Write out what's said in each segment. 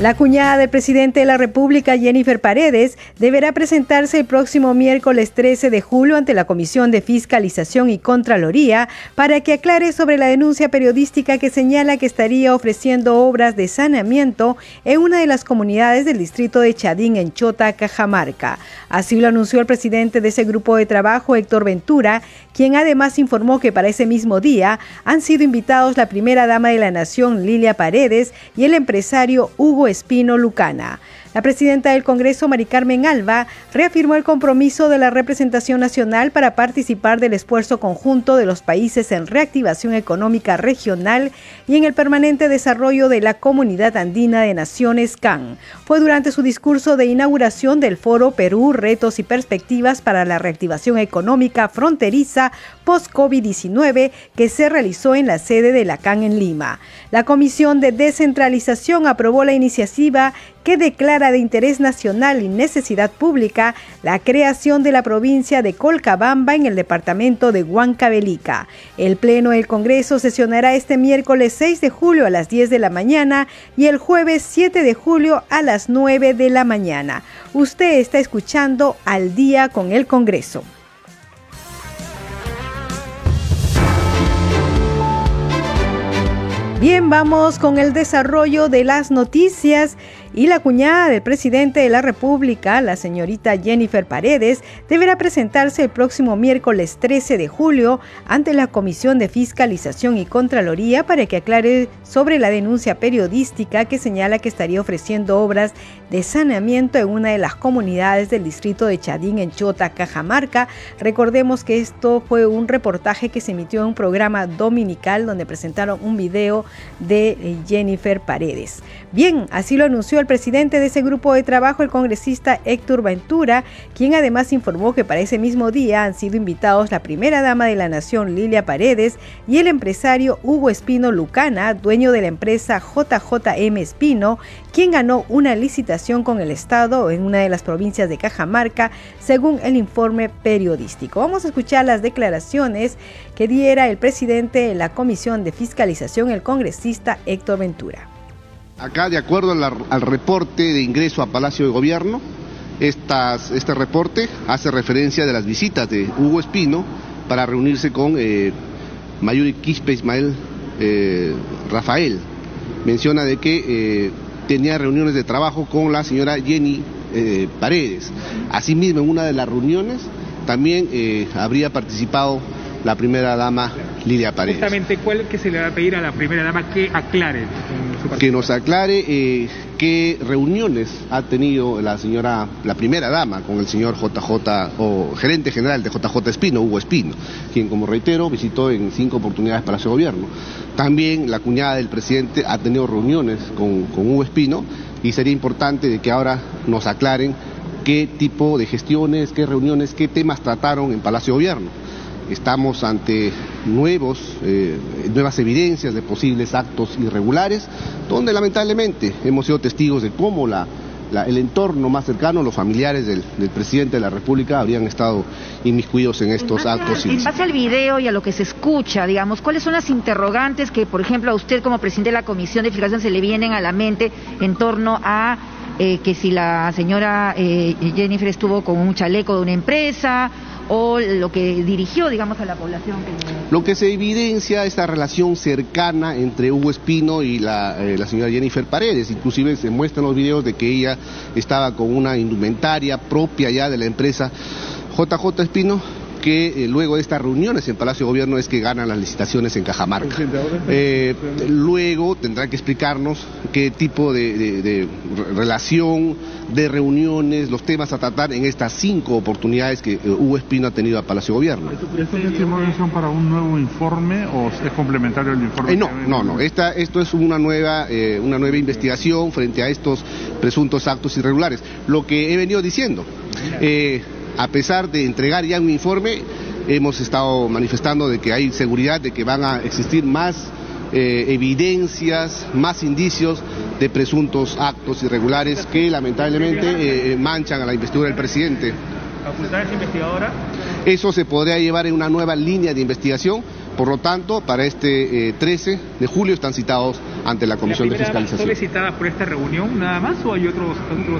La cuñada del presidente de la República, Jennifer Paredes, deberá presentarse el próximo miércoles 13 de julio ante la Comisión de Fiscalización y Contraloría para que aclare sobre la denuncia periodística que señala que estaría ofreciendo obras de saneamiento en una de las comunidades del distrito de Chadín, en Chota, Cajamarca. Así lo anunció el presidente de ese grupo de trabajo, Héctor Ventura, quien además informó que para ese mismo día han sido invitados la primera dama de la Nación, Lilia Paredes, y el empresario Hugo Espino Lucana. La presidenta del Congreso, Mari Carmen Alba, reafirmó el compromiso de la representación nacional para participar del esfuerzo conjunto de los países en reactivación económica regional y en el permanente desarrollo de la Comunidad Andina de Naciones CAN. Fue durante su discurso de inauguración del foro Perú, Retos y Perspectivas para la Reactivación Económica Fronteriza post-COVID-19 que se realizó en la sede de la CAN en Lima. La Comisión de Descentralización aprobó la iniciativa que declara de interés nacional y necesidad pública la creación de la provincia de Colcabamba en el departamento de Huancavelica. El Pleno del Congreso sesionará este miércoles 6 de julio a las 10 de la mañana y el jueves 7 de julio a las 9 de la mañana. Usted está escuchando al día con el Congreso. Bien, vamos con el desarrollo de las noticias y la cuñada del presidente de la República, la señorita Jennifer Paredes, deberá presentarse el próximo miércoles 13 de julio ante la Comisión de Fiscalización y Contraloría para que aclare sobre la denuncia periodística que señala que estaría ofreciendo obras de saneamiento en una de las comunidades del distrito de Chadín en Chota, Cajamarca. Recordemos que esto fue un reportaje que se emitió en un programa dominical donde presentaron un video de eh, Jennifer Paredes. Bien, así lo anunció el presidente de ese grupo de trabajo, el congresista Héctor Ventura, quien además informó que para ese mismo día han sido invitados la primera dama de la nación, Lilia Paredes, y el empresario Hugo Espino Lucana, dueño de la empresa JJM Espino, quien ganó una licitación con el Estado en una de las provincias de Cajamarca, según el informe periodístico. Vamos a escuchar las declaraciones que diera el presidente de la Comisión de Fiscalización, el congresista Héctor Ventura. Acá, de acuerdo al, reporte de ingreso a Palacio de Gobierno, este reporte hace referencia de las visitas de Hugo Espino para reunirse con eh, Mayuri Quispe Ismael eh, Rafael. Menciona de que eh, tenía reuniones de trabajo con la señora Jenny eh, Paredes. Asimismo, en una de las reuniones también habría participado la primera dama Lidia Paredes. Justamente, ¿cuál que se le va a pedir a la primera dama que aclare? que nos aclare eh, qué reuniones ha tenido la señora, la primera dama con el señor JJ o gerente general de JJ Espino, Hugo Espino, quien como reitero visitó en cinco oportunidades Palacio de Gobierno. También la cuñada del presidente ha tenido reuniones con, con Hugo Espino y sería importante de que ahora nos aclaren qué tipo de gestiones, qué reuniones, qué temas trataron en Palacio de Gobierno estamos ante nuevos, eh, nuevas evidencias de posibles actos irregulares, donde lamentablemente hemos sido testigos de cómo la, el entorno más cercano, los familiares del, presidente de la República habrían estado inmiscuidos en estos actos. en base al video y a lo que se escucha, digamos, ¿cuáles son las interrogantes que, por ejemplo, a usted como presidente de la Comisión de Fiscalización se le vienen a la mente en torno a eh, que si la señora eh, Jennifer estuvo con un chaleco de una empresa o lo que dirigió, digamos, a la población. Lo que se evidencia esta relación cercana entre Hugo Espino y la, eh, la señora Jennifer Paredes. Inclusive se muestran los videos de que ella estaba con una indumentaria propia ya de la empresa JJ Espino que luego de estas reuniones en Palacio de Gobierno es que ganan las licitaciones en Cajamarca. luego tendrán que explicarnos qué tipo de relación de reuniones, los temas a tratar en estas cinco oportunidades que eh, Hugo Espino ha tenido a Palacio Gobierno. ¿Esto es para un nuevo informe o es complementario al informe? Eh, no, no, no. Esta, esto es una nueva, eh, una nueva investigación frente a estos presuntos actos irregulares. Lo que he venido diciendo, a pesar de entregar ya un informe, hemos estado manifestando de que hay seguridad de que van a existir más evidencias, más indicios de presuntos actos irregulares que lamentablemente eh, eh, manchan a la investidura del presidente. ¿Facultades investigadoras? Eso se podría llevar en una nueva línea de investigación. Por lo tanto, para este 13 eh, de julio están citados ante la Comisión de Fiscalización. ¿Son citadas por esta reunión nada más o hay otros,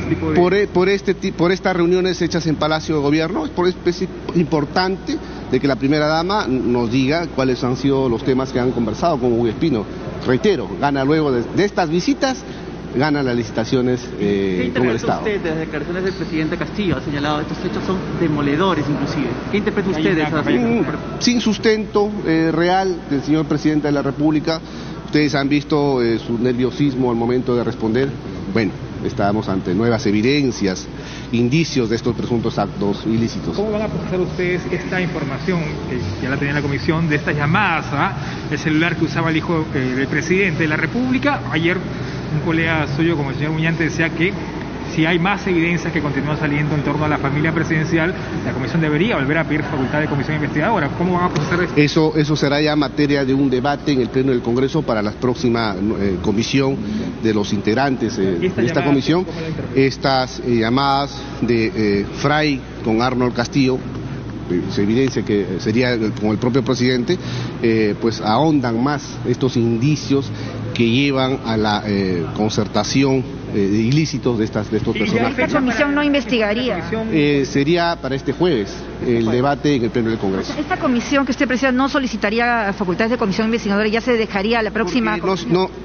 tipos de...? Por, por, este, por estas reuniones hechas en Palacio de Gobierno, por, es importante de que la primera dama nos diga cuáles han sido los temas que han conversado con Hugo Espino reitero, gana luego de, estas visitas, gana las licitaciones eh, con el Estado. usted de las declaraciones del presidente Castillo? Ha señalado estos hechos son demoledores inclusive. ¿Qué interpreta usted de esas Sin sustento eh, real del señor presidente de la República. Ustedes han visto eh, su nerviosismo al momento de responder. Bueno, estábamos ante nuevas evidencias, indicios de estos presuntos actos ilícitos. ¿Cómo van a procesar ustedes esta información, que ya la tenía la comisión, de estas llamadas, ¿ah? el celular que usaba el hijo eh, del presidente de la República? Ayer un colega suyo, como el señor Muñante, decía que si hay más evidencias que continúan saliendo en torno a la familia presidencial, la comisión debería volver a pedir facultad de comisión investigadora. ¿Cómo van a procesar esto? Eso, eso será ya materia de un debate en el Pleno del Congreso para la próxima eh, comisión de los integrantes eh, de esta comisión. Estas eh, llamadas de Fray con Arnold Castillo se evidencia que sería con el propio presidente, pues ahondan más estos indicios que llevan a la concertación eh, ilícitos de, estas, de estos personajes. ¿Esta comisión no investigaría? Eh, sería para este jueves el debate en el Pleno del Congreso. ¿Esta comisión que usted presida no solicitaría facultades de comisión investigadora ya se dejaría la próxima? No,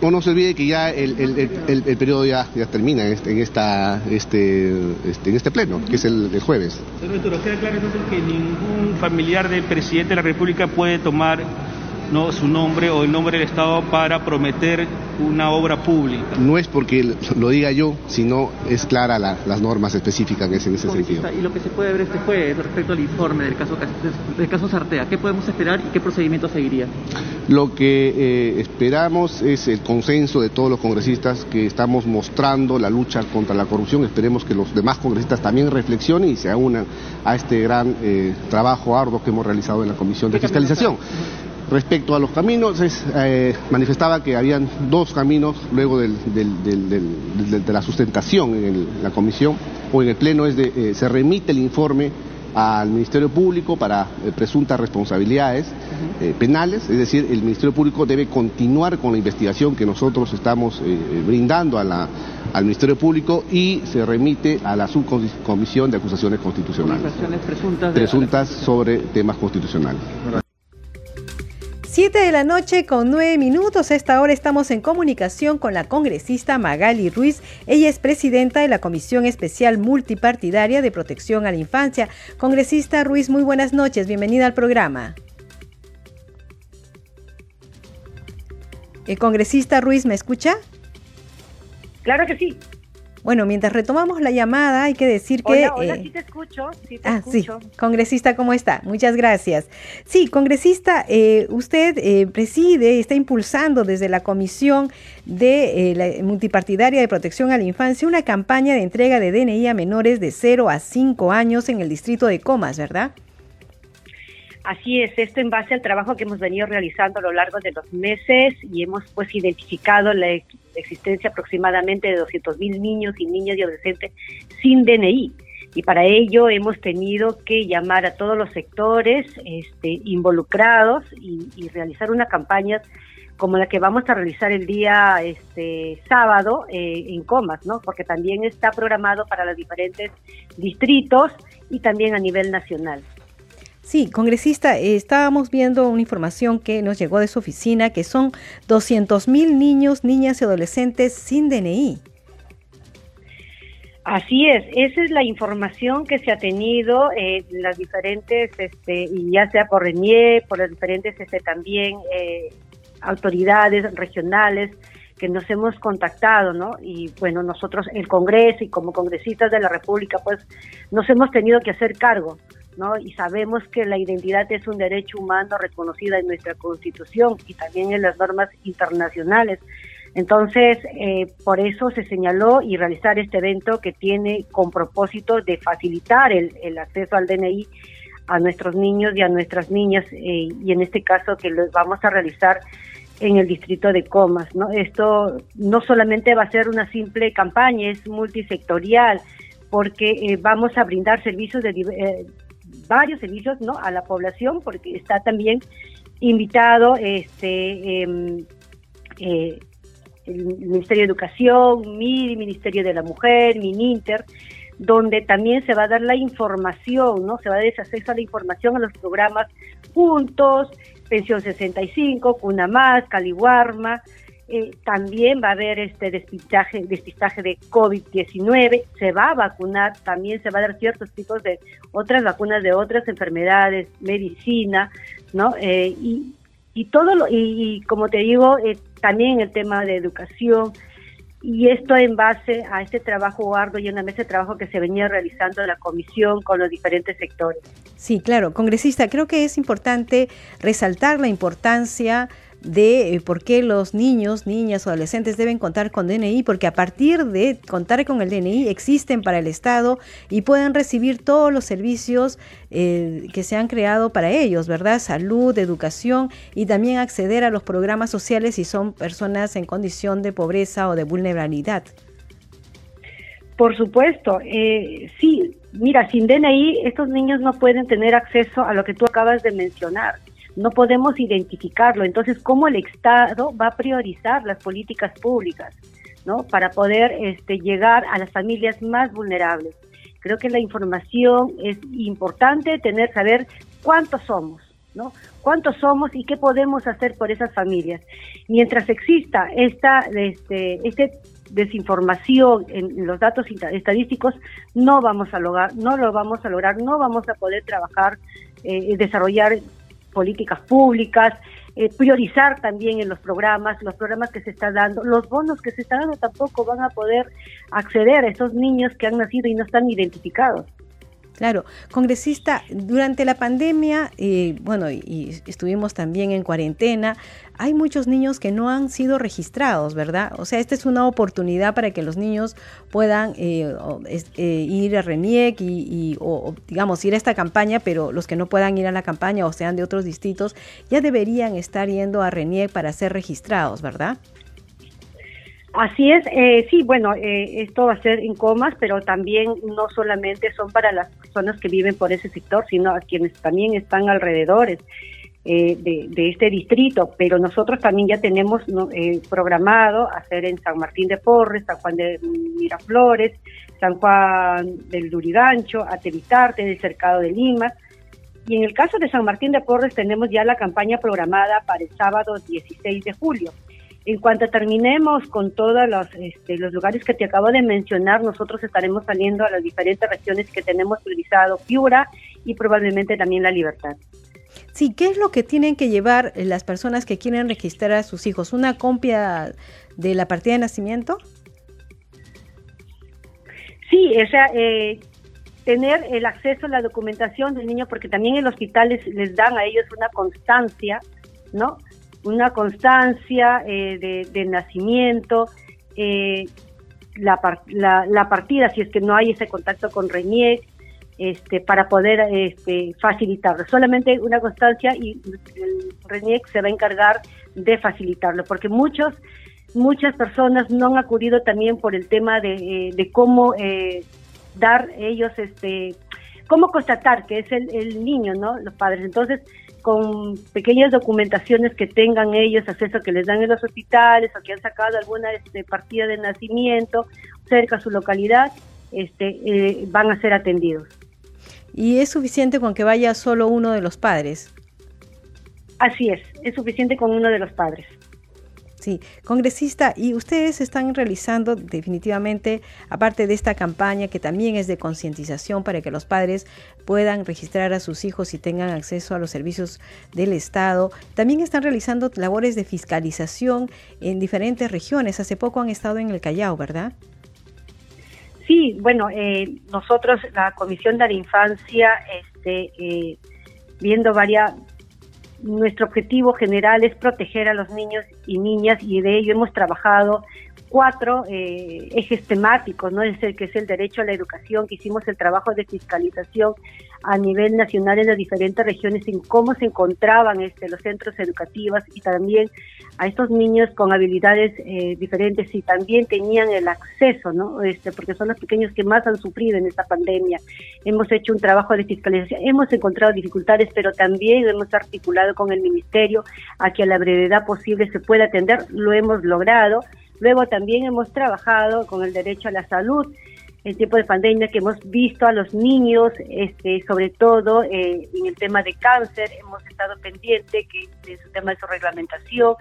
no, no, se olvide que ya el, el, el, periodo ya, ya termina en este, en, esta, este, este, en este Pleno, que es el, de jueves. Señor queda claro entonces que ningún familiar del presidente de la República puede tomar no su nombre o el nombre del Estado para prometer una obra pública. No es porque lo diga yo, sino es clara las normas específicas en ese, sentido. Y lo que se puede ver este jueves respecto al informe del caso, del caso Sartea, ¿qué podemos esperar y qué procedimiento seguiría? Lo que eh, esperamos es el consenso de todos los congresistas que estamos mostrando la lucha contra la corrupción. Esperemos que los demás congresistas también reflexionen y se unan a este gran eh, trabajo arduo que hemos realizado en la Comisión de Fiscalización. Respecto a los caminos, eh, manifestaba que habían dos caminos luego de la sustentación en la comisión o en el pleno, es de, eh, se remite el informe al Ministerio Público para eh, presuntas responsabilidades penales, es decir, el Ministerio Público debe continuar con la investigación que nosotros estamos brindando al Ministerio Público y se remite a la subcomisión de acusaciones constitucionales. Presuntas, presuntas sobre temas constitucionales. 7 de la noche con 9 minutos. A esta hora estamos en comunicación con la congresista Magali Ruiz. Ella es presidenta de la Comisión Especial Multipartidaria de Protección a la Infancia. Congresista Ruiz, muy buenas noches. Bienvenida al programa. ¿El congresista Ruiz me escucha? Claro que sí. Bueno, mientras retomamos la llamada, hay que decir que... Hola, hola, eh, sí te escucho, sí te ah, escucho. Sí, congresista, ¿cómo está? Muchas gracias. Sí, congresista, eh, usted eh, preside, está impulsando desde la Comisión de la Multipartidaria de Protección a la Infancia una campaña de entrega de DNI a menores de 0 a 5 años en el distrito de Comas, ¿verdad? Así es, esto en base al trabajo que hemos venido realizando a lo largo de los meses y hemos pues identificado la existencia aproximadamente de 200 mil niños y niñas y adolescentes sin DNI. Y para ello hemos tenido que llamar a todos los sectores este, involucrados y, realizar una campaña como la que vamos a realizar el día este sábado eh, en Comas, ¿no? Porque también está programado para los diferentes distritos y también a nivel nacional. Sí, congresista, eh, estábamos viendo una información que nos llegó de su oficina que son 200 mil niños, niñas y adolescentes sin DNI. Así es, esa es la información que se ha tenido en las diferentes, este, y ya sea por RENIE, por las diferentes este, también eh, autoridades regionales que nos hemos contactado, ¿no? Y bueno, nosotros, el Congreso y como congresistas de la República, pues nos hemos tenido que hacer cargo, ¿no? Y sabemos que la identidad es un derecho humano reconocido en nuestra Constitución y también en las normas internacionales. Entonces, eh, por eso se señaló y realizar este evento que tiene con propósito de facilitar el, acceso al DNI a nuestros niños y a nuestras niñas, eh, y en este caso que lo vamos a realizar en el distrito de Comas. ¿no? Esto no solamente va a ser una simple campaña, es multisectorial, porque eh, vamos a brindar servicios de varios servicios ¿no? a la población, porque está también invitado este em, el Ministerio de Educación, mi Ministerio de la Mujer, MININTER, donde también se va a dar la información, ¿no? Se va a dar ese acceso a la información a los programas Juntos, Pensión 65, Cuna Más, Caliwarma, eh, también va a haber este despistaje, despistaje de COVID-19, se va a vacunar, también se va a dar ciertos tipos de otras vacunas de otras enfermedades, medicina, ¿no? Eh, y, y todo lo, y, como te digo, eh, también el tema de educación, y esto en base a este trabajo arduo y una mesa de trabajo que se venía realizando la comisión con los diferentes sectores. Sí, claro, congresista, creo que es importante resaltar la importancia de eh, por qué los niños, niñas o adolescentes deben contar con DNI, porque a partir de contar con el DNI existen para el Estado y pueden recibir todos los servicios eh, que se han creado para ellos, ¿verdad? Salud, educación y también acceder a los programas sociales si son personas en condición de pobreza o de vulnerabilidad. Por supuesto, eh, sí, mira, sin DNI estos niños no pueden tener acceso a lo que tú acabas de mencionar no podemos identificarlo. Entonces, ¿cómo el Estado va a priorizar las políticas públicas, ¿no? Para poder este, llegar a las familias más vulnerables. Creo que la información es importante tener, saber cuántos somos, ¿no? ¿Cuántos somos y qué podemos hacer por esas familias? Mientras exista esta, este, este desinformación en los datos estadísticos, no vamos a lograr, no lo vamos a lograr, no vamos a poder trabajar, eh, desarrollar políticas públicas, eh, priorizar también en los programas, los programas que se están dando, los bonos que se están dando tampoco van a poder acceder a esos niños que han nacido y no están identificados. Claro, congresista, durante la pandemia, eh, bueno, y estuvimos también en cuarentena, hay muchos niños que no han sido registrados, ¿verdad? O sea, esta es una oportunidad para que los niños puedan eh, eh, ir a RENIEC y, o, digamos, ir a esta campaña, pero los que no puedan ir a la campaña o sean de otros distritos, ya deberían estar yendo a RENIEC para ser registrados, ¿verdad? Así es, eh, sí, bueno, eh, esto va a ser en comas, pero también no solamente son para las personas que viven por ese sector, sino a quienes también están alrededores eh, de, este distrito. Pero nosotros también ya tenemos programado hacer en San Martín de Porres, San Juan de Miraflores, San Juan del Durigancho, Atevitarte, del Cercado de Lima. Y en el caso de San Martín de Porres tenemos ya la campaña programada para el sábado 16 de julio. En cuanto terminemos con todos los, este, los lugares que te acabo de mencionar, nosotros estaremos saliendo a las diferentes regiones que tenemos priorizado, Piura y probablemente también La Libertad. Sí, ¿qué es lo que tienen que llevar las personas que quieren registrar a sus hijos? ¿Una copia de la partida de nacimiento? Sí, o sea, eh, tener el acceso a la documentación del niño, porque también en los hospitales les dan a ellos una constancia, ¿no? Una constancia eh, de, nacimiento, eh, la, la, partida, si es que no hay ese contacto con RENIEC, este, para poder este, facilitarlo. Solamente una constancia y el RENIEC se va a encargar de facilitarlo, porque muchos, muchas personas no han acudido también por el tema de, eh, de cómo dar ellos, este, cómo constatar que es el, el niño, ¿no? Los padres. Entonces, con pequeñas documentaciones que tengan ellos, acceso que les dan en los hospitales o que han sacado alguna este, partida de nacimiento cerca a su localidad, este, eh, van a ser atendidos. ¿Y es suficiente con que vaya solo uno de los padres? Así es, es suficiente con uno de los padres. Sí, congresista, y ustedes están realizando definitivamente, aparte de esta campaña que también es de concientización para que los padres puedan registrar a sus hijos y tengan acceso a los servicios del Estado, también están realizando labores de fiscalización en diferentes regiones. Hace poco han estado en el Callao, ¿verdad? Sí, bueno, eh, nosotros, la Comisión de la Infancia, este, eh, viendo varias, nuestro objetivo general es proteger a los niños y niñas y de ello hemos trabajado cuatro eh, ejes temáticos, ¿no? Es el que es el derecho a la educación, que hicimos el trabajo de fiscalización a nivel nacional en las diferentes regiones en cómo se encontraban este, los centros educativos y también a estos niños con habilidades eh, diferentes y también tenían el acceso, ¿no? Este, porque son los pequeños que más han sufrido en esta pandemia. Hemos hecho un trabajo de fiscalización, hemos encontrado dificultades, pero también hemos articulado con el ministerio a que a la brevedad posible se pueda atender, lo hemos logrado Luego también hemos trabajado con el derecho a la salud en tiempo de pandemia que hemos visto a los niños, este, sobre todo eh, en el tema de cáncer, hemos estado pendiente que es un tema de su reglamentación.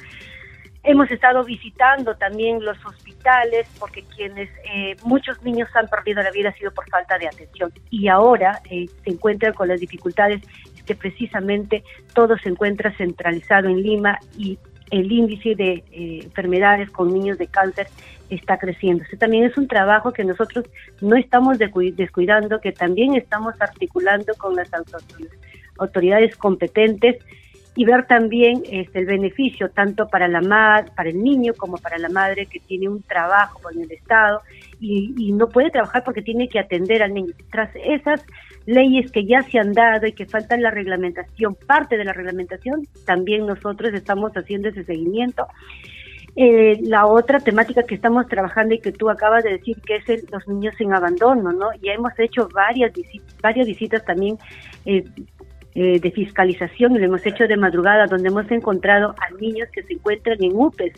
Hemos estado visitando también los hospitales porque quienes eh, muchos niños han perdido la vida ha sido por falta de atención y ahora eh, se encuentran con las dificultades que precisamente todo se encuentra centralizado en Lima y el índice de eh, enfermedades con niños de cáncer está creciendo. Este también es un trabajo que nosotros no estamos descuidando, que también estamos articulando con las autoridades competentes y ver también este, el beneficio tanto para la madre, para el niño como para la madre que tiene un trabajo con el Estado y, y no puede trabajar porque tiene que atender al niño. Tras esas leyes que ya se han dado y que faltan la reglamentación, parte de la reglamentación, también nosotros estamos haciendo ese seguimiento. Eh, la otra temática que estamos trabajando y que tú acabas de decir que es el, los niños en abandono, ¿no? Ya hemos hecho varias, varias visitas también eh, eh, de fiscalización y lo hemos hecho de madrugada, donde hemos encontrado a niños que se encuentran en UPES.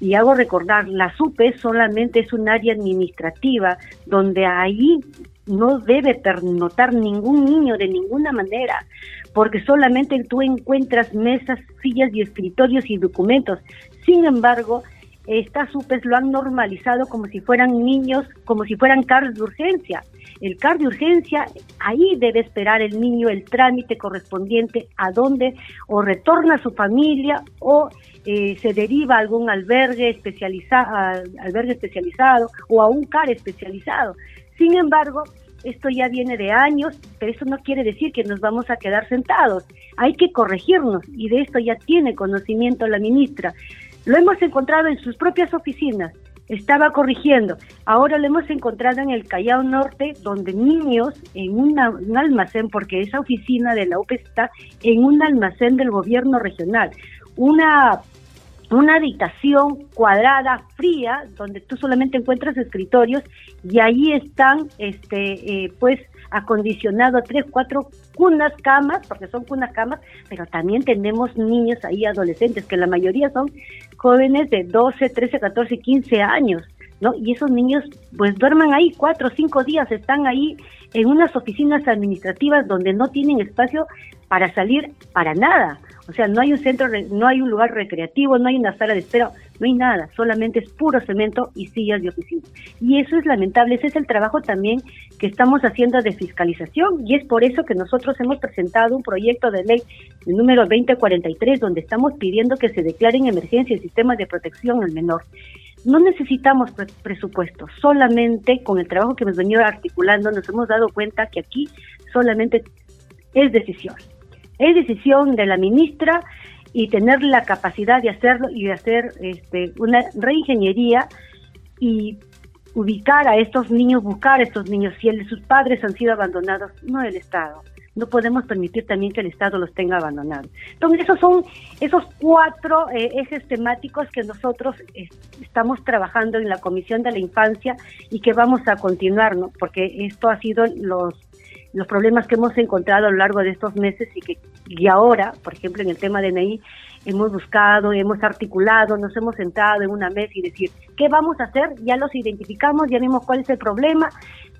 Y hago recordar, las UPES solamente es un área administrativa donde ahí no debe pernotar ningún niño de ninguna manera, porque solamente tú encuentras mesas, sillas y escritorios y documentos. Sin embargo, estas UPES lo han normalizado como si fueran niños, como si fueran carros de urgencia. El CAR de urgencia, ahí debe esperar el niño el trámite correspondiente a donde o retorna a su familia o eh, se deriva a algún albergue, especializado, albergue especializado o a un CAR especializado. Sin embargo, esto ya viene de años, pero eso no quiere decir que nos vamos a quedar sentados. Hay que corregirnos y de esto ya tiene conocimiento la ministra. Lo hemos encontrado en sus propias oficinas. Estaba corrigiendo. Ahora lo hemos encontrado en el Callao Norte, donde niños en un almacén, porque esa oficina de la UP está en un almacén del gobierno regional. Una una habitación cuadrada, fría, donde tú solamente encuentras escritorios y ahí están, este, eh, pues, acondicionados tres, cuatro cunas, camas, porque son cunas, camas, pero también tenemos niños ahí, adolescentes, que la mayoría son jóvenes de 12, 13, 14, 15 años, ¿no? Y esos niños, pues, duerman ahí cuatro cinco días, están ahí en unas oficinas administrativas donde no tienen espacio para salir para nada. O sea, no hay un centro, no hay un lugar recreativo, no hay una sala de espera, no hay nada, solamente es puro cemento y sillas de oficina. Y eso es lamentable, ese es el trabajo también que estamos haciendo de fiscalización y es por eso que nosotros hemos presentado un proyecto de ley el número 2043 donde estamos pidiendo que se declaren emergencia el sistema de protección al menor. No necesitamos presupuesto, solamente con el trabajo que hemos venido articulando nos hemos dado cuenta que aquí solamente es decisión. Es decisión de la ministra y tener la capacidad de hacerlo y de hacer este, una reingeniería y ubicar a estos niños, buscar a estos niños, si sus padres han sido abandonados, no el Estado. No podemos permitir también que el Estado los tenga abandonados. Entonces, esos son esos cuatro eh, ejes temáticos que nosotros estamos trabajando en la Comisión de la Infancia y que vamos a continuar, ¿no? Porque esto ha sido los los problemas que hemos encontrado a lo largo de estos meses y que y ahora, por ejemplo, en el tema de NEI, hemos buscado, hemos articulado, nos hemos sentado en una mesa y decir, ¿qué vamos a hacer? Ya los identificamos, ya vimos cuál es el problema,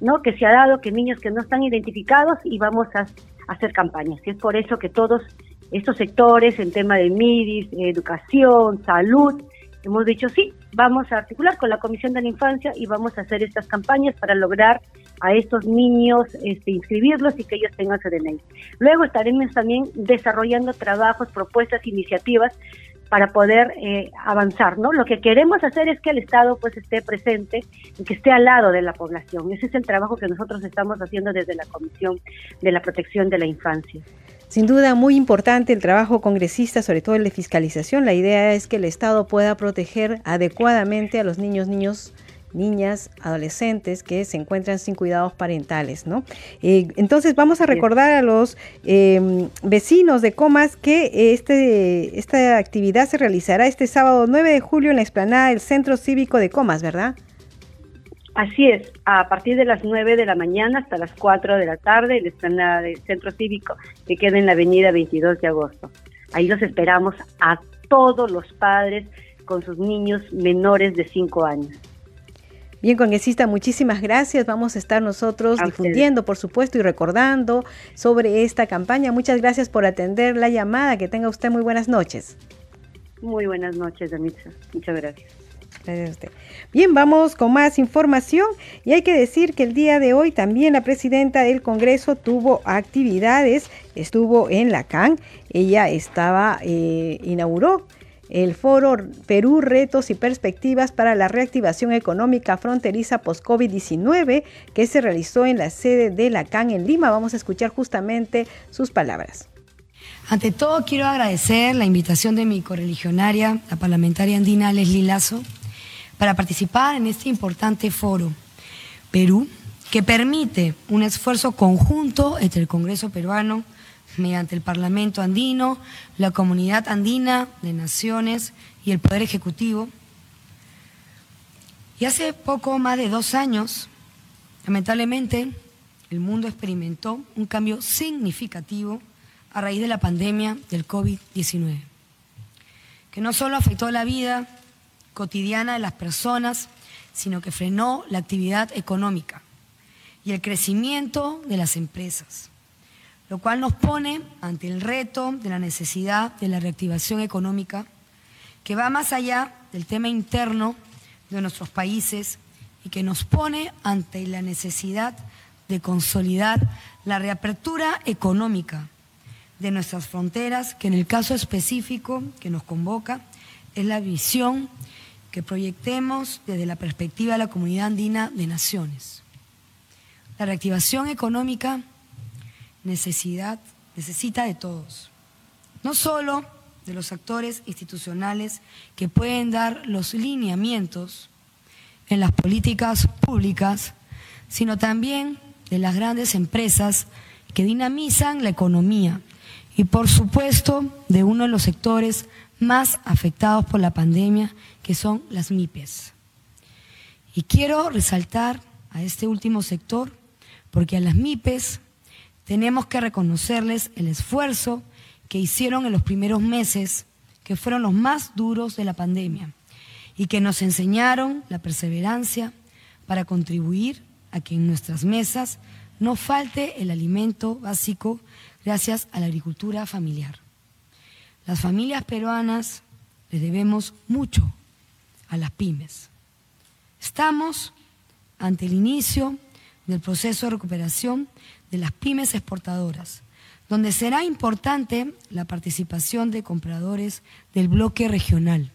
¿no? Que se ha dado, que niños que no están identificados y vamos a, hacer campañas. Y es por eso que todos estos sectores, en tema de MIDIS, educación, salud, hemos dicho sí, vamos a articular con la Comisión de la Infancia y vamos a hacer estas campañas para lograr a estos niños este, inscribirlos y que ellos tengan DNI. Luego estaremos también desarrollando trabajos, propuestas, iniciativas para poder eh, avanzar, ¿no? Lo que queremos hacer es que el Estado pues esté presente y que esté al lado de la población. Ese es el trabajo que nosotros estamos haciendo desde la Comisión de la Protección de la Infancia. Sin duda, muy importante el trabajo congresista, sobre todo el de fiscalización. La idea es que el Estado pueda proteger adecuadamente a los niños, niños niñas, adolescentes que se encuentran sin cuidados parentales, ¿no? Eh, entonces vamos a recordar a los em, vecinos de Comas que este, esta actividad se realizará este sábado 9 de julio en la explanada del Centro Cívico de Comas, ¿verdad? Así es, a partir de las 9 de la mañana hasta las 4 de la tarde en la explanada del Centro Cívico que queda en la avenida 22 de agosto. Ahí los esperamos a todos los padres con sus niños menores de 5 años. Bien, congresista, muchísimas gracias. Vamos a estar nosotros difundiendo, por supuesto, y recordando sobre esta campaña. Muchas gracias por atender la llamada. Que tenga usted muy buenas noches. Muy buenas noches, Danitza. Muchas gracias. Gracias a usted. Bien, vamos con más información y hay que decir que el día de hoy también la presidenta del Congreso tuvo actividades, estuvo en la CAN, ella estaba, eh, inauguró el foro Perú, retos y perspectivas para la reactivación económica fronteriza post-COVID-19 que se realizó en la sede de la CAN en Lima. Vamos a escuchar justamente sus palabras. Ante todo quiero agradecer la invitación de mi correligionaria, la parlamentaria andina Leslie Lazo, para participar en este importante foro Perú, que permite un esfuerzo conjunto entre el Congreso peruano, mediante el Parlamento andino, la Comunidad Andina de Naciones y el Poder Ejecutivo. Y hace poco más de dos años, lamentablemente, el mundo experimentó un cambio significativo a raíz de la pandemia del COVID-19, que no solo afectó la vida cotidiana de las personas, sino que frenó la actividad económica y el crecimiento de las empresas lo cual nos pone ante el reto de la necesidad de la reactivación económica, que va más allá del tema interno de nuestros países y que nos pone ante la necesidad de consolidar la reapertura económica de nuestras fronteras, que en el caso específico que nos convoca es la visión que proyectemos desde la perspectiva de la comunidad andina de naciones. La reactivación económica necesidad, necesita de todos. No solo de los actores institucionales que pueden dar los lineamientos en las políticas públicas, sino también de las grandes empresas que dinamizan la economía y por supuesto de uno de los sectores más afectados por la pandemia, que son las MIPES. Y quiero resaltar a este último sector porque a las MIPES tenemos que reconocerles el esfuerzo que hicieron en los primeros meses, que fueron los más duros de la pandemia, y que nos enseñaron la perseverancia para contribuir a que en nuestras mesas no falte el alimento básico gracias a la agricultura familiar. Las familias peruanas les debemos mucho a las pymes. Estamos ante el inicio del proceso de recuperación de las pymes exportadoras, donde será importante la participación de compradores del bloque regional,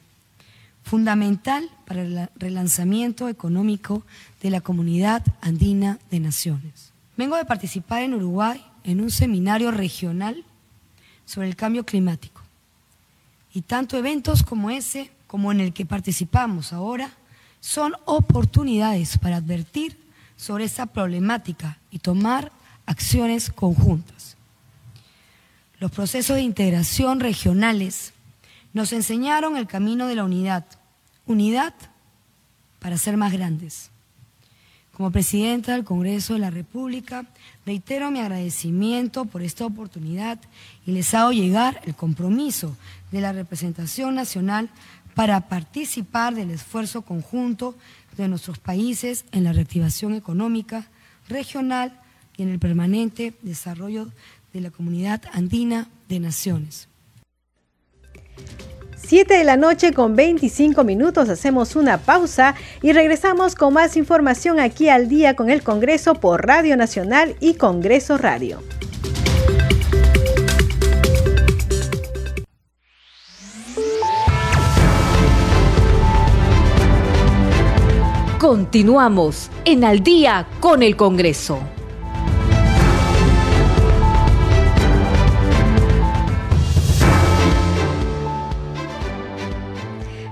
fundamental para el relanzamiento económico de la comunidad andina de naciones. Vengo de participar en Uruguay en un seminario regional sobre el cambio climático. Y tanto eventos como ese, como en el que participamos ahora, son oportunidades para advertir sobre esa problemática y tomar acciones conjuntas. Los procesos de integración regionales nos enseñaron el camino de la unidad. Unidad para ser más grandes. Como presidenta del Congreso de la República, reitero mi agradecimiento por esta oportunidad y les hago llegar el compromiso de la representación nacional para participar del esfuerzo conjunto de nuestros países en la reactivación económica, regional y en el permanente desarrollo de la comunidad andina de naciones. 7 de la noche con 25 minutos hacemos una pausa y regresamos con más información aquí al día con el Congreso por Radio Nacional y Congreso Radio. Continuamos en Al día con el Congreso.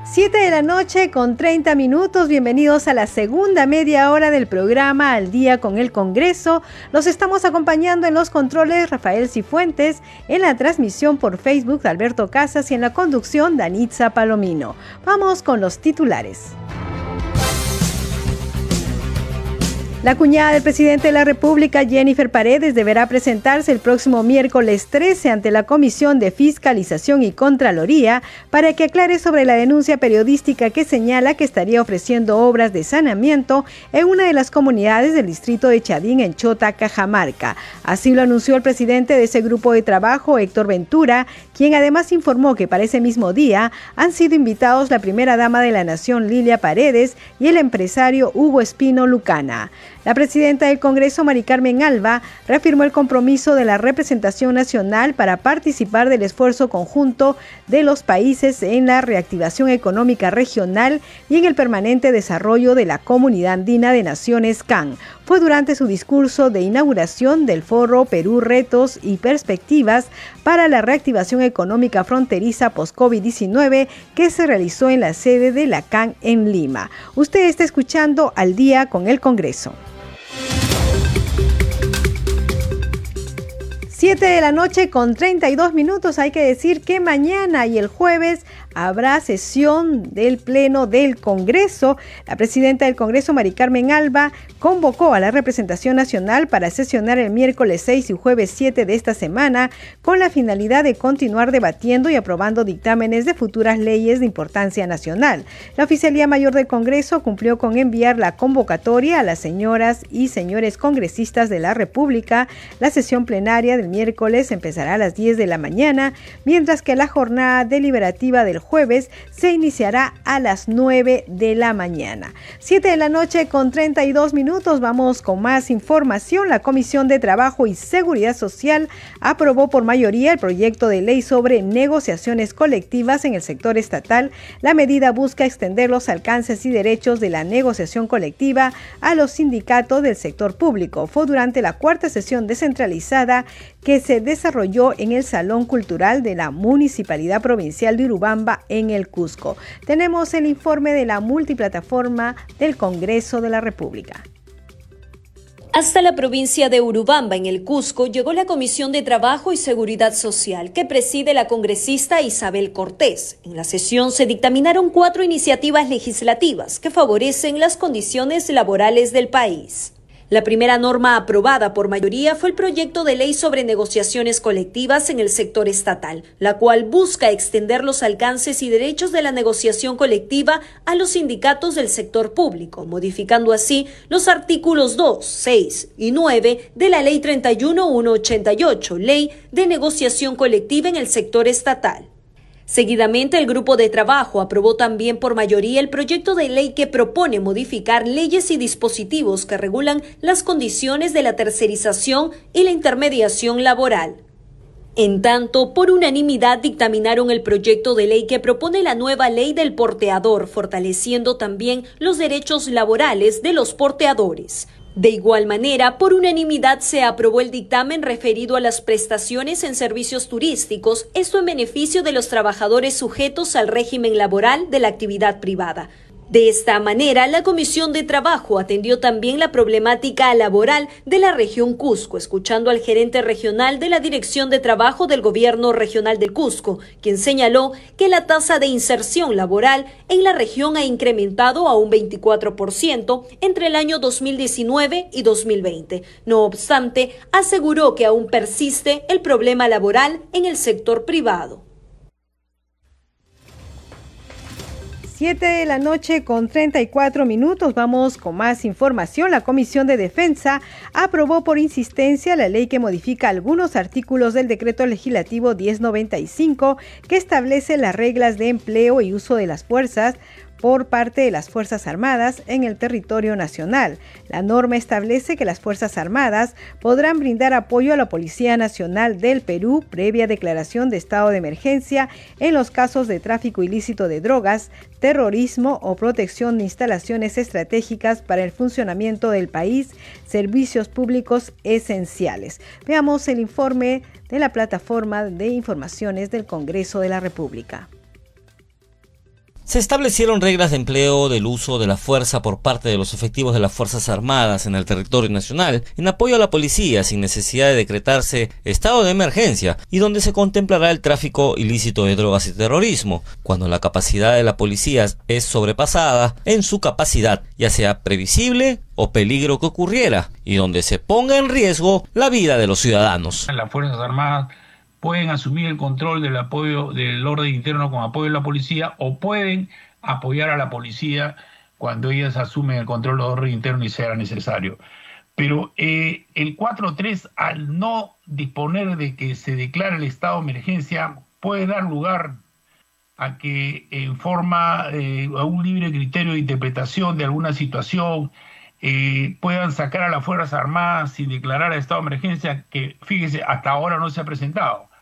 7 de la noche con 30 minutos. Bienvenidos a la segunda media hora del programa Al día con el Congreso. Los estamos acompañando en los controles Rafael Cifuentes, en la transmisión por Facebook Alberto Casas y en la conducción Danitza Palomino. Vamos con los titulares. La cuñada del presidente de la República, Jennifer Paredes, deberá presentarse el próximo miércoles 13 ante la Comisión de Fiscalización y Contraloría para que aclare sobre la denuncia periodística que señala que estaría ofreciendo obras de saneamiento en una de las comunidades del distrito de Chadín en Chota, Cajamarca. Así lo anunció el presidente de ese grupo de trabajo, Héctor Ventura, quien además informó que para ese mismo día han sido invitados la primera dama de la Nación, Lilia Paredes, y el empresario Hugo Espino Lucana. La presidenta del Congreso, Mari Carmen Alba, reafirmó el compromiso de la representación nacional para participar del esfuerzo conjunto de los países en la reactivación económica regional y en el permanente desarrollo de la Comunidad Andina de Naciones CAN. Fue durante su discurso de inauguración del foro Perú Retos y Perspectivas para la reactivación económica fronteriza post-COVID-19 que se realizó en la sede de la CAN en Lima. Usted está escuchando al día con el Congreso. 7 de la noche con 32 minutos. Hay que decir que mañana y el jueves habrá sesión del Pleno del Congreso. La presidenta del Congreso, Mari Carmen Alba, convocó a la representación nacional para sesionar el miércoles 6 y jueves 7 de esta semana con la finalidad de continuar debatiendo y aprobando dictámenes de futuras leyes de importancia nacional. La Oficialía Mayor del Congreso cumplió con enviar la convocatoria a las señoras y señores congresistas de la República. La sesión plenaria del miércoles empezará a las 10 de la mañana, mientras que la jornada deliberativa del jueves se iniciará a las 9 de la mañana. 7 de la noche con 32 minutos vamos con más información. La Comisión de Trabajo y Seguridad Social aprobó por mayoría el proyecto de ley sobre negociaciones colectivas en el sector estatal. La medida busca extender los alcances y derechos de la negociación colectiva a los sindicatos del sector público. Fue durante la cuarta sesión descentralizada que se desarrolló en el Salón Cultural de la Municipalidad Provincial de Urubamba en el Cusco. Tenemos el informe de la multiplataforma del Congreso de la República. Hasta la provincia de Urubamba, en el Cusco, llegó la Comisión de Trabajo y Seguridad Social, que preside la congresista Isabel Cortés. En la sesión se dictaminaron cuatro iniciativas legislativas que favorecen las condiciones laborales del país. La primera norma aprobada por mayoría fue el proyecto de ley sobre negociaciones colectivas en el sector estatal, la cual busca extender los alcances y derechos de la negociación colectiva a los sindicatos del sector público, modificando así los artículos 2, 6 y 9 de la Ley 31188, Ley de Negociación Colectiva en el sector estatal. Seguidamente, el grupo de trabajo aprobó también por mayoría el proyecto de ley que propone modificar leyes y dispositivos que regulan las condiciones de la tercerización y la intermediación laboral. En tanto, por unanimidad dictaminaron el proyecto de ley que propone la nueva ley del porteador, fortaleciendo también los derechos laborales de los porteadores. De igual manera, por unanimidad se aprobó el dictamen referido a las prestaciones en servicios turísticos, esto en beneficio de los trabajadores sujetos al régimen laboral de la actividad privada. De esta manera, la Comisión de Trabajo atendió también la problemática laboral de la región Cusco, escuchando al gerente regional de la Dirección de Trabajo del Gobierno Regional del Cusco, quien señaló que la tasa de inserción laboral en la región ha incrementado a un 24% entre el año 2019 y 2020. No obstante, aseguró que aún persiste el problema laboral en el sector privado. 7 de la noche con 34 minutos. Vamos con más información. La Comisión de Defensa aprobó por insistencia la ley que modifica algunos artículos del decreto legislativo 1095 que establece las reglas de empleo y uso de las fuerzas por parte de las Fuerzas Armadas en el territorio nacional. La norma establece que las Fuerzas Armadas podrán brindar apoyo a la Policía Nacional del Perú previa declaración de estado de emergencia en los casos de tráfico ilícito de drogas, terrorismo o protección de instalaciones estratégicas para el funcionamiento del país, servicios públicos esenciales. Veamos el informe de la plataforma de informaciones del Congreso de la República. Se establecieron reglas de empleo del uso de la fuerza por parte de los efectivos de las Fuerzas Armadas en el territorio nacional en apoyo a la policía sin necesidad de decretarse estado de emergencia y donde se contemplará el tráfico ilícito de drogas y terrorismo, cuando la capacidad de la policía es sobrepasada en su capacidad, ya sea previsible o peligro que ocurriera, y donde se ponga en riesgo la vida de los ciudadanos. Las Fuerzas Armadas pueden asumir el control del apoyo del orden interno con apoyo de la policía o pueden apoyar a la policía cuando ellas asumen el control del orden interno y sea necesario. Pero eh, el 4.3, al no disponer de que se declare el estado de emergencia, puede dar lugar a que en forma, eh, a un libre criterio de interpretación de alguna situación, eh, puedan sacar a las Fuerzas Armadas sin declarar el estado de emergencia, que fíjese, hasta ahora no se ha presentado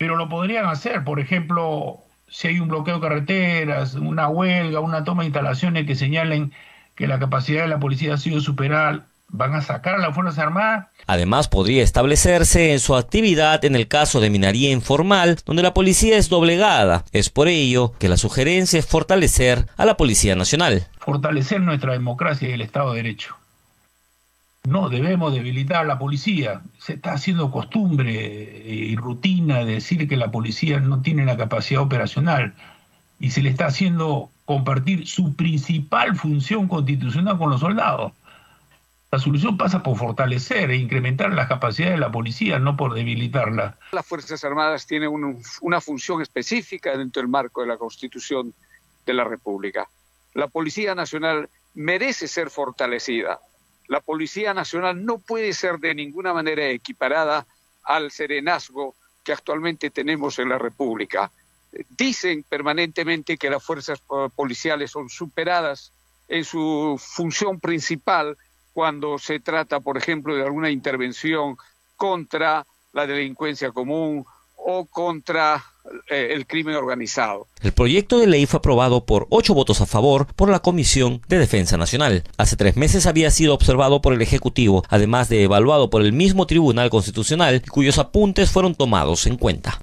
pero lo podrían hacer, por ejemplo, si hay un bloqueo de carreteras, una huelga, una toma de instalaciones que señalen que la capacidad de la policía ha sido superada, van a sacar a las Fuerzas Armadas. Además, podría establecerse en su actividad en el caso de minería informal, donde la policía es doblegada. Es por ello que la sugerencia es fortalecer a la Policía Nacional. Fortalecer nuestra democracia y el Estado de Derecho. No debemos debilitar a la policía. Se está haciendo costumbre y rutina decir que la policía no tiene la capacidad operacional y se le está haciendo compartir su principal función constitucional con los soldados. La solución pasa por fortalecer e incrementar las capacidades de la policía, no por debilitarla. Las Fuerzas Armadas tienen una función específica dentro del marco de la Constitución de la República. La Policía Nacional merece ser fortalecida la Policía Nacional no puede ser de ninguna manera equiparada al serenazgo que actualmente tenemos en la República. Dicen permanentemente que las fuerzas policiales son superadas en su función principal cuando se trata, por ejemplo, de alguna intervención contra la delincuencia común o contra eh, el crimen organizado. El proyecto de ley fue aprobado por ocho votos a favor por la Comisión de Defensa Nacional. Hace tres meses había sido observado por el Ejecutivo, además de evaluado por el mismo Tribunal Constitucional, cuyos apuntes fueron tomados en cuenta.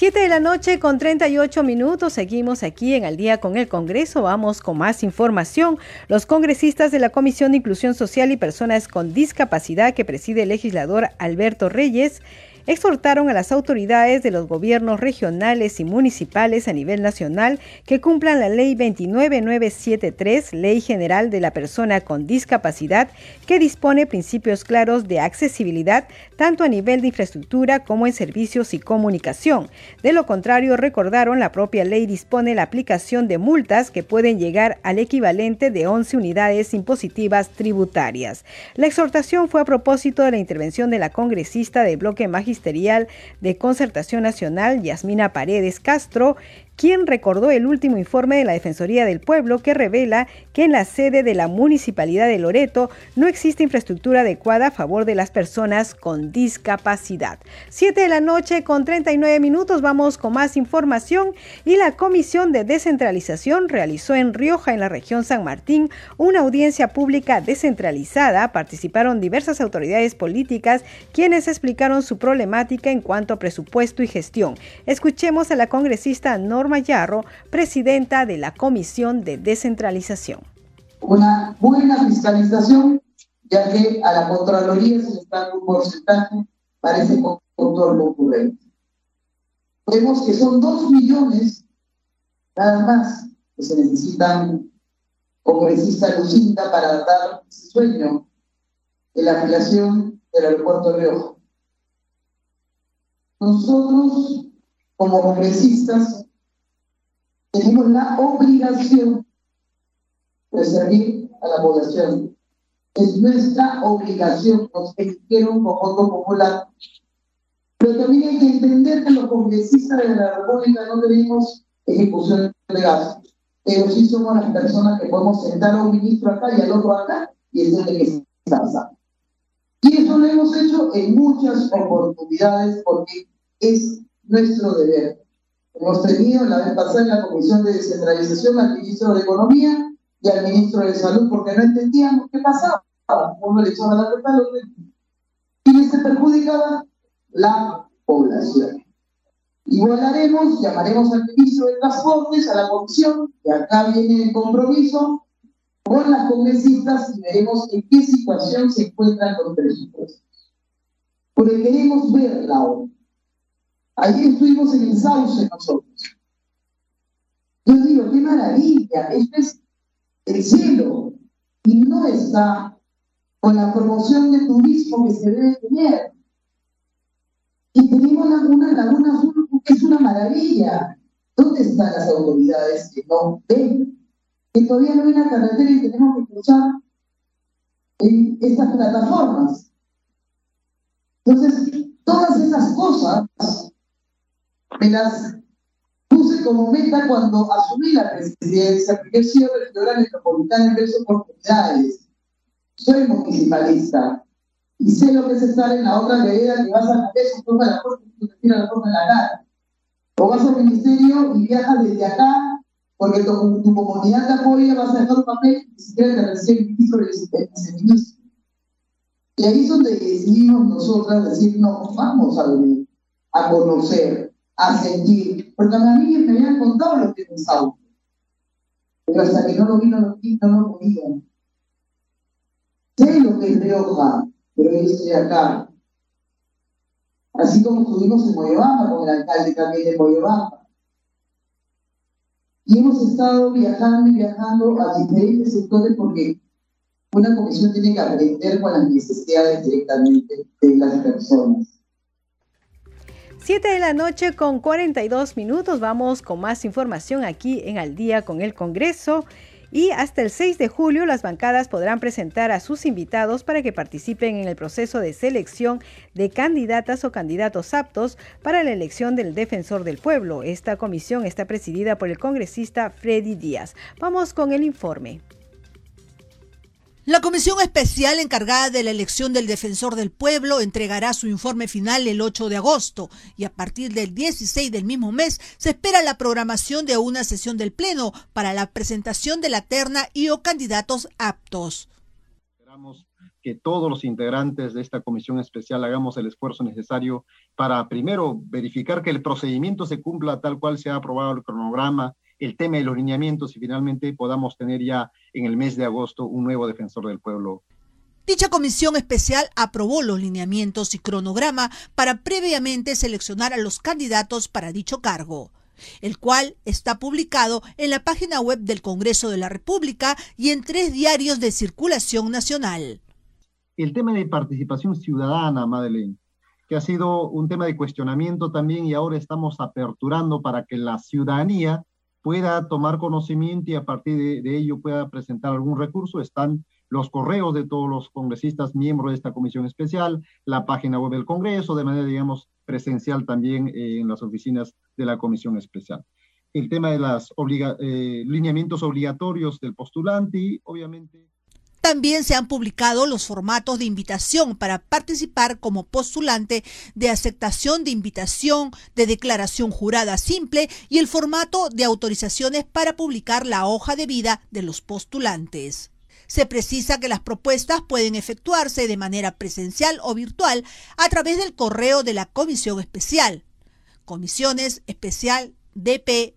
7 de la noche con 38 minutos. Seguimos aquí en Al día con el Congreso. Vamos con más información. Los congresistas de la Comisión de Inclusión Social y Personas con Discapacidad que preside el legislador Alberto Reyes exhortaron a las autoridades de los gobiernos regionales y municipales a nivel nacional que cumplan la Ley 29973, Ley General de la Persona con Discapacidad, que dispone principios claros de accesibilidad tanto a nivel de infraestructura como en servicios y comunicación. De lo contrario, recordaron, la propia ley dispone la aplicación de multas que pueden llegar al equivalente de 11 unidades impositivas tributarias. La exhortación fue a propósito de la intervención de la congresista del bloque magisterial Ministerial de Concertación Nacional, Yasmina Paredes Castro, quien recordó el último informe de la Defensoría del Pueblo que revela que en la sede de la Municipalidad de Loreto no existe infraestructura adecuada a favor de las personas con discapacidad. Siete de la noche con 39 minutos vamos con más información y la Comisión de Descentralización realizó en Rioja, en la región San Martín, una audiencia pública descentralizada. Participaron diversas autoridades políticas quienes explicaron su problemática en cuanto a presupuesto y gestión. Escuchemos a la congresista Norma Mayarro, presidenta de la Comisión de Descentralización. Una buena fiscalización, ya que a la Contraloría se le está dando un porcentaje para ese control ocurrente. Vemos que son dos millones nada más que se necesitan congresista Lucinda para dar ese sueño de la ampliación del aeropuerto de Rioja. Nosotros, como congresistas, tenemos la obligación de servir a la población. Es nuestra obligación, nos eligieron como voto popular. Pero también hay que entender que los congresistas de la República no tenemos ejecución de gastos, pero sí somos las personas que podemos sentar a un ministro acá y al otro acá y decirle que está pasando. Y eso lo hemos hecho en muchas oportunidades porque es nuestro deber. Hemos tenido la vez pasada en la Comisión de Descentralización al ministro de Economía y al ministro de Salud porque no entendíamos qué pasaba. Uno le echaba la culpa y se perjudicaba la población. Igual haremos, llamaremos al ministro de Transportes, a la comisión, y acá viene el compromiso con las congresistas y veremos en qué situación se encuentran los presupuestos. Porque queremos verla hoy. Ayer estuvimos en el sauce nosotros. Yo digo, qué maravilla, esto es el cielo. Y no está con la promoción de turismo que se debe tener. Y tenemos una laguna azul que es una maravilla. ¿Dónde están las autoridades que no ven? Que todavía no hay una carretera y tenemos que cruzar en estas plataformas. Entonces, todas esas cosas me las puse como meta cuando asumí la presidencia, porque he sido regidora metropolitana en varias oportunidades. Soy municipalista y sé lo que es estar en la otra vereda que vas a la eso, toca la puerta y te tira la puerta en la cara. O vas al ministerio y viajas desde acá porque tu, tu comunidad te apoya, vas a dejar un papel y ni siquiera te recibe el ministro el viceministro. Y ahí es donde decidimos nosotras decir, no, vamos a a conocer, a sentir, porque a mí me habían contado lo que pensaba, pero hasta que no lo vi, no lo vi, no lo veía. Sé lo que es Rioja, pero yo estoy acá. Así como estuvimos en Moyobamba con el alcalde también de Moyobamba. Y hemos estado viajando y viajando a diferentes sectores porque una comisión tiene que aprender con las necesidades directamente de las personas. 7 de la noche con 42 minutos. Vamos con más información aquí en Al día con el Congreso. Y hasta el 6 de julio las bancadas podrán presentar a sus invitados para que participen en el proceso de selección de candidatas o candidatos aptos para la elección del defensor del pueblo. Esta comisión está presidida por el congresista Freddy Díaz. Vamos con el informe. La comisión especial encargada de la elección del defensor del pueblo entregará su informe final el 8 de agosto y a partir del 16 del mismo mes se espera la programación de una sesión del Pleno para la presentación de la terna y o candidatos aptos. Esperamos que todos los integrantes de esta comisión especial hagamos el esfuerzo necesario para primero verificar que el procedimiento se cumpla tal cual se ha aprobado el cronograma el tema de los lineamientos y finalmente podamos tener ya en el mes de agosto un nuevo defensor del pueblo. Dicha comisión especial aprobó los lineamientos y cronograma para previamente seleccionar a los candidatos para dicho cargo, el cual está publicado en la página web del Congreso de la República y en tres diarios de circulación nacional. El tema de participación ciudadana, Madeleine, que ha sido un tema de cuestionamiento también y ahora estamos aperturando para que la ciudadanía pueda tomar conocimiento y a partir de, ello pueda presentar algún recurso. Están los correos de todos los congresistas miembros de esta comisión especial, la página web del Congreso, de manera, digamos, presencial también eh, en las oficinas de la comisión especial. El tema de los eh, lineamientos obligatorios del postulante y, obviamente, también se han publicado los formatos de invitación para participar como postulante de aceptación de invitación, de declaración jurada simple y el formato de autorizaciones para publicar la hoja de vida de los postulantes. Se precisa que las propuestas pueden efectuarse de manera presencial o virtual a través del correo de la Comisión Especial. Comisiones Especial DP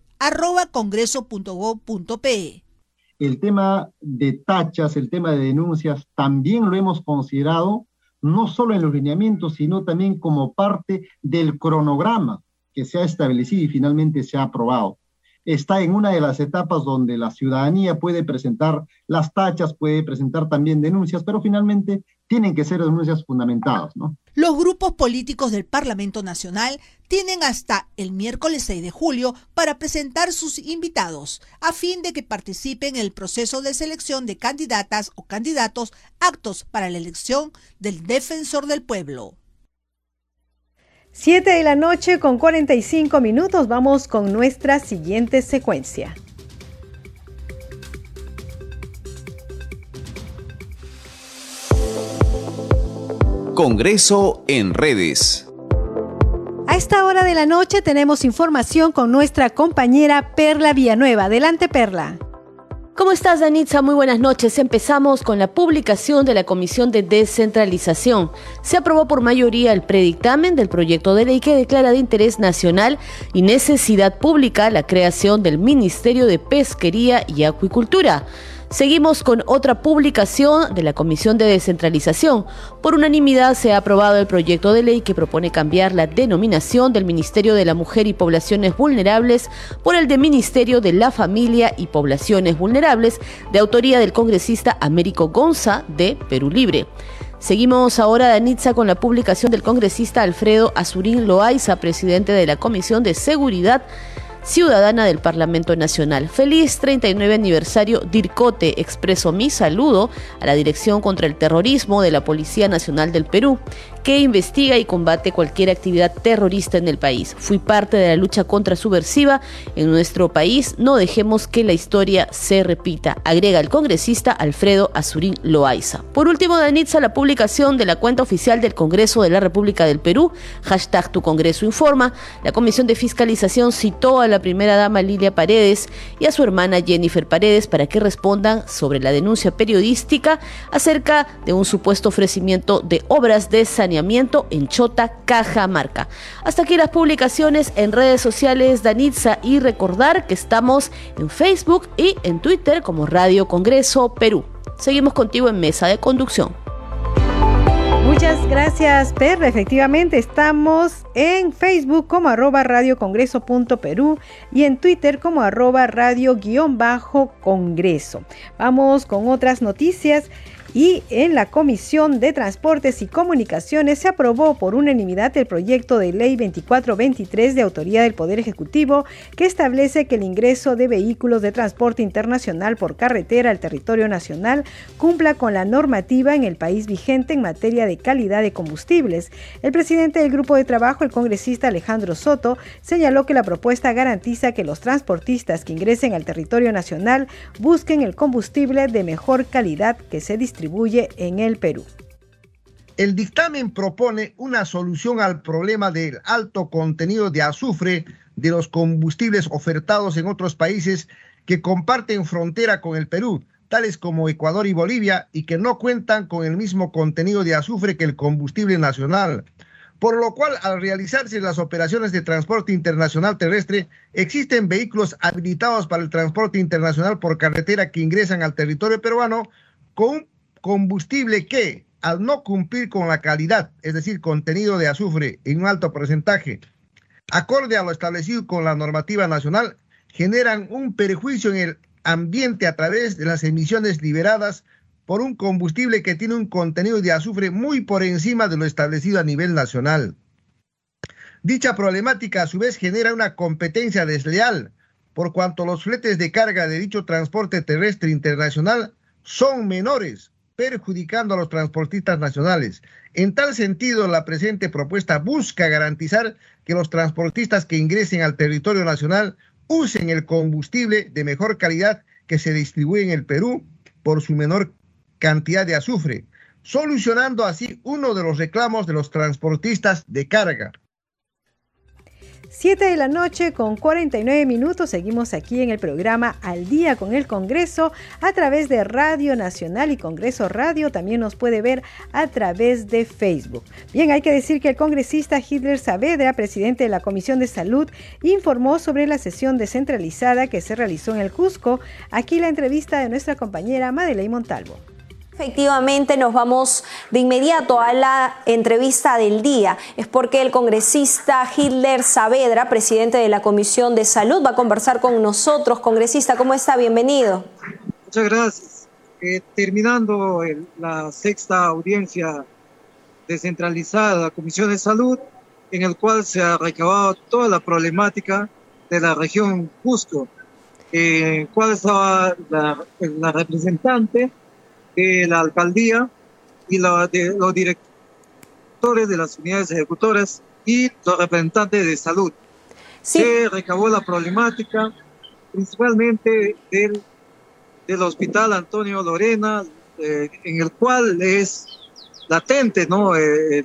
el tema de tachas, el tema de denuncias, también lo hemos considerado no solo en los lineamientos, sino también como parte del cronograma que se ha establecido y finalmente se ha aprobado. Está en una de las etapas donde la ciudadanía puede presentar las tachas, puede presentar también denuncias, pero finalmente tienen que ser denuncias fundamentadas, ¿no? Los grupos políticos del Parlamento Nacional tienen hasta el miércoles 6 de julio para presentar sus invitados, a fin de que participen en el proceso de selección de candidatas o candidatos aptos para la elección del defensor del pueblo. 7 de la noche con 45 minutos vamos con nuestra siguiente secuencia. Congreso en redes. A esta hora de la noche tenemos información con nuestra compañera Perla Villanueva. Adelante, Perla. ¿Cómo estás, Danitza? Muy buenas noches. Empezamos con la publicación de la Comisión de Descentralización. Se aprobó por mayoría el predictamen del proyecto de ley que declara de interés nacional y necesidad pública la creación del Ministerio de Pesquería y Acuicultura. Seguimos con otra publicación de la Comisión de Descentralización. Por unanimidad se ha aprobado el proyecto de ley que propone cambiar la denominación del Ministerio de la Mujer y Poblaciones Vulnerables por el de Ministerio de la Familia y Poblaciones Vulnerables, de autoría del congresista Américo Gonza de Perú Libre. Seguimos ahora, Danitza, con la publicación del congresista Alfredo Azurín Loaiza, presidente de la Comisión de Seguridad ciudadana del Parlamento Nacional. Feliz 39 aniversario DIRCOTE. Expreso mi saludo a la Dirección contra el Terrorismo de la Policía Nacional del Perú que investiga y combate cualquier actividad terrorista en el país. Fui parte de la lucha contra subversiva en nuestro país. No dejemos que la historia se repita, agrega el congresista Alfredo Azurín Loaiza. Por último, Danitza, la publicación de la cuenta oficial del Congreso de la República del Perú, hashtag Tu Congreso Informa, la Comisión de Fiscalización citó a la primera dama Lilia Paredes y a su hermana Jennifer Paredes para que respondan sobre la denuncia periodística acerca de un supuesto ofrecimiento de obras de saneamiento en Chota, Cajamarca. Hasta aquí las publicaciones en redes sociales Danitza y recordar que estamos en Facebook y en Twitter como Radio Congreso Perú. Seguimos contigo en Mesa de Conducción. Muchas gracias, Perla. Efectivamente, estamos en Facebook como arroba radiocongreso.perú y en Twitter como arroba radio-congreso. Vamos con otras noticias y en la Comisión de Transportes y Comunicaciones se aprobó por unanimidad el proyecto de ley 2423 de autoría del Poder Ejecutivo que establece que el ingreso de vehículos de transporte internacional por carretera al territorio nacional cumpla con la normativa en el país vigente en materia de calidad de combustibles. El presidente del grupo de trabajo, el congresista Alejandro Soto, señaló que la propuesta garantiza que los transportistas que ingresen al territorio nacional busquen el combustible de mejor calidad que se distribuye en el Perú. El dictamen propone una solución al problema del alto contenido de azufre de los combustibles ofertados en otros países que comparten frontera con el Perú, tales como Ecuador y Bolivia, y que no cuentan con el mismo contenido de azufre que el combustible nacional. Por lo cual, al realizarse las operaciones de transporte internacional terrestre, existen vehículos habilitados para el transporte internacional por carretera que ingresan al territorio peruano con un combustible que, al no cumplir con la calidad, es decir, contenido de azufre en un alto porcentaje, acorde a lo establecido con la normativa nacional, generan un perjuicio en el ambiente a través de las emisiones liberadas por un combustible que tiene un contenido de azufre muy por encima de lo establecido a nivel nacional. Dicha problemática a su vez genera una competencia desleal, por cuanto los fletes de carga de dicho transporte terrestre internacional son menores perjudicando a los transportistas nacionales. En tal sentido, la presente propuesta busca garantizar que los transportistas que ingresen al territorio nacional usen el combustible de mejor calidad que se distribuye en el Perú por su menor cantidad de azufre, solucionando así uno de los reclamos de los transportistas de carga. 7 de la noche con 49 minutos. Seguimos aquí en el programa Al Día con el Congreso a través de Radio Nacional y Congreso Radio. También nos puede ver a través de Facebook. Bien, hay que decir que el congresista Hitler Saavedra, presidente de la Comisión de Salud, informó sobre la sesión descentralizada que se realizó en el Cusco. Aquí la entrevista de nuestra compañera Madeleine Montalvo. Efectivamente, nos vamos de inmediato a la entrevista del día. Es porque el congresista Hitler Saavedra, presidente de la Comisión de Salud, va a conversar con nosotros. Congresista, ¿cómo está? Bienvenido. Muchas gracias. eh, terminando la sexta audiencia descentralizada de la Comisión de Salud, en el cual se ha recabado toda la problemática de la región Cusco, en estaba la, representante de la alcaldía y la, de, los directores de las unidades ejecutoras y los representantes de salud. Se recabó la problemática principalmente del, del Hospital Antonio Lorena, eh, en el cual es latente ¿no? Eh,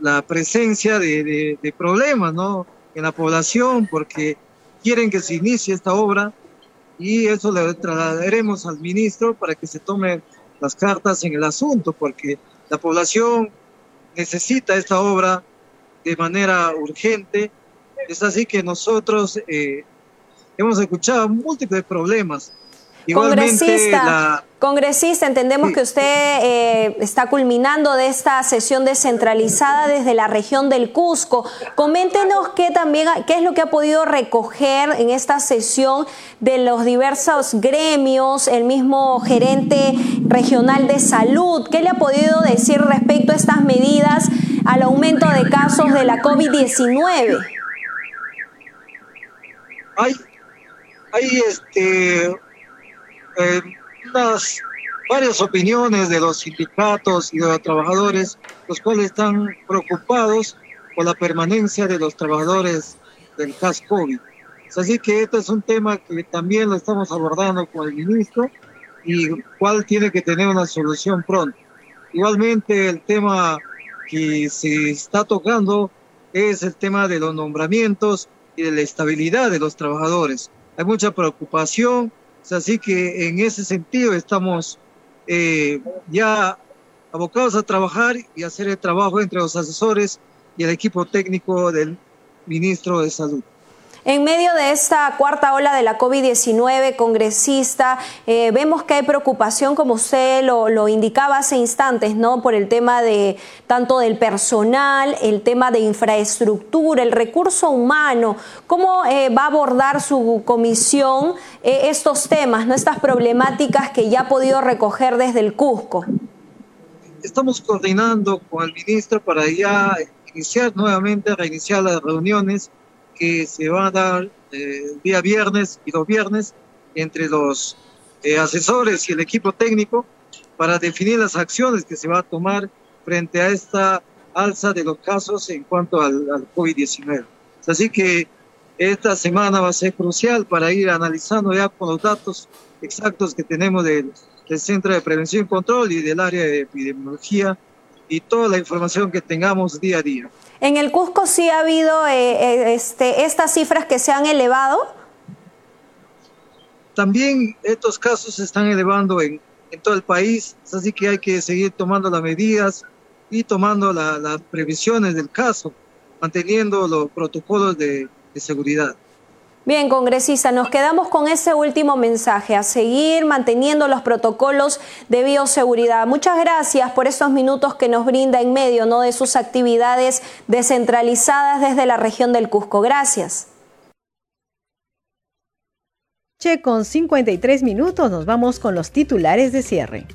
la presencia de, de, problemas ¿no? en la población porque quieren que se inicie esta obra y eso le trasladaremos al ministro para que se tome las cartas en el asunto porque la población necesita esta obra de manera urgente. Es así que nosotros eh, hemos escuchado múltiples problemas. Congresista, congresista, entendemos que usted eh, está culminando de esta sesión descentralizada desde la región del Cusco. Coméntenos qué también qué es lo que ha podido recoger en esta sesión de los diversos gremios, el mismo gerente regional de salud, qué le ha podido decir respecto a estas medidas al aumento de casos de la COVID-19. Hay, hay este, eh, varias opiniones de los sindicatos y de los trabajadores, los cuales están preocupados por la permanencia de los trabajadores del CAS COVID. Así que este es un tema que también lo estamos abordando con el ministro y cuál tiene que tener una solución pronto. Igualmente el tema que se está tocando es el tema de los nombramientos y de la estabilidad de los trabajadores. Hay mucha preocupación, así que en ese sentido estamos eh, ya abocados a trabajar y hacer el trabajo entre los asesores y el equipo técnico del ministro de Salud. En medio de esta cuarta ola de la COVID-19, congresista, eh, vemos que hay preocupación, como usted lo, indicaba hace instantes, ¿no? Por el tema de tanto del personal, el tema de infraestructura, el recurso humano. ¿Cómo eh, va a abordar su comisión eh, estos temas, ¿no? Estas problemáticas que ya ha podido recoger desde el Cusco. Estamos coordinando con el ministro para ya iniciar nuevamente, reiniciar las reuniones que se va a dar eh, día viernes y los viernes entre los eh, asesores y el equipo técnico para definir las acciones que se va a tomar frente a esta alza de los casos en cuanto al, COVID-19. Así que esta semana va a ser crucial para ir analizando ya con los datos exactos que tenemos del, del Centro de Prevención y Control y del área de epidemiología y toda la información que tengamos día a día. En el Cusco sí ha habido eh, eh, este, estas cifras que se han elevado. También estos casos se están elevando en, todo el país, así que hay que seguir tomando las medidas y tomando las previsiones del caso, manteniendo los protocolos de seguridad. Bien, congresista, nos quedamos con ese último mensaje, a seguir manteniendo los protocolos de bioseguridad. Muchas gracias por estos minutos que nos brinda en medio ¿no? de sus actividades descentralizadas desde la región del Cusco. Gracias. Che, con 53 minutos nos vamos con los titulares de cierre.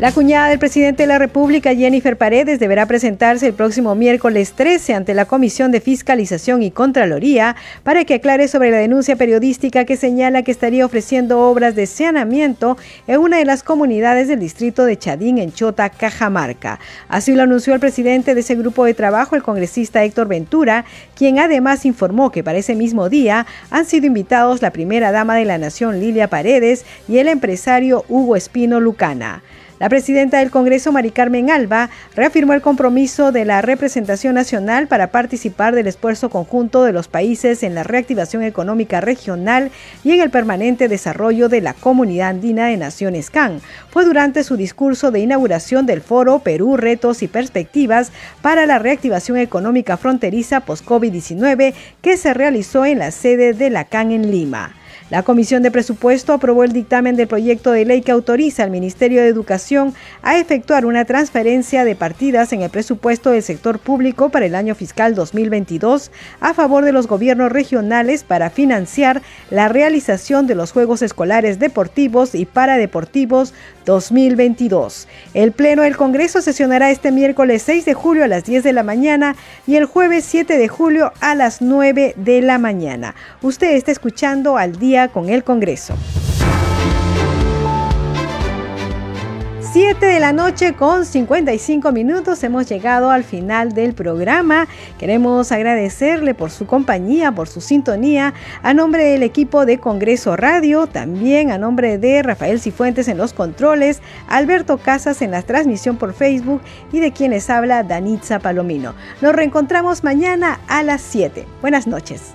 La cuñada del presidente de la República, Jennifer Paredes, deberá presentarse el próximo miércoles 13 ante la Comisión de Fiscalización y Contraloría para que aclare sobre la denuncia periodística que señala que estaría ofreciendo obras de saneamiento en una de las comunidades del distrito de Chadín, en Chota, Cajamarca. Así lo anunció el presidente de ese grupo de trabajo, el congresista Héctor Ventura, quien además informó que para ese mismo día han sido invitados la primera dama de la Nación, Lilia Paredes, y el empresario Hugo Espino Lucana. La presidenta del Congreso, Mari Carmen Alba, reafirmó el compromiso de la representación nacional para participar del esfuerzo conjunto de los países en la reactivación económica regional y en el permanente desarrollo de la Comunidad Andina de Naciones CAN. Fue durante su discurso de inauguración del foro Perú, retos y perspectivas para la reactivación económica fronteriza post-COVID-19 que se realizó en la sede de la CAN en Lima. La Comisión de Presupuesto aprobó el dictamen del proyecto de ley que autoriza al Ministerio de Educación a efectuar una transferencia de partidas en el presupuesto del sector público para el año fiscal 2022 a favor de los gobiernos regionales para financiar la realización de los Juegos Escolares Deportivos y Paradeportivos 2022. El Pleno del Congreso sesionará este miércoles 6 de julio a las 10 de la mañana y el jueves 7 de julio a las 9 de la mañana. Usted está escuchando al con el Congreso. 7 de la noche con 55 minutos hemos llegado al final del programa. Queremos agradecerle por su compañía, por su sintonía, a nombre del equipo de Congreso Radio, también a nombre de Rafael Cifuentes en los controles, Alberto Casas en la transmisión por Facebook y de quienes habla Danitza Palomino. Nos reencontramos mañana a las 7. Buenas noches.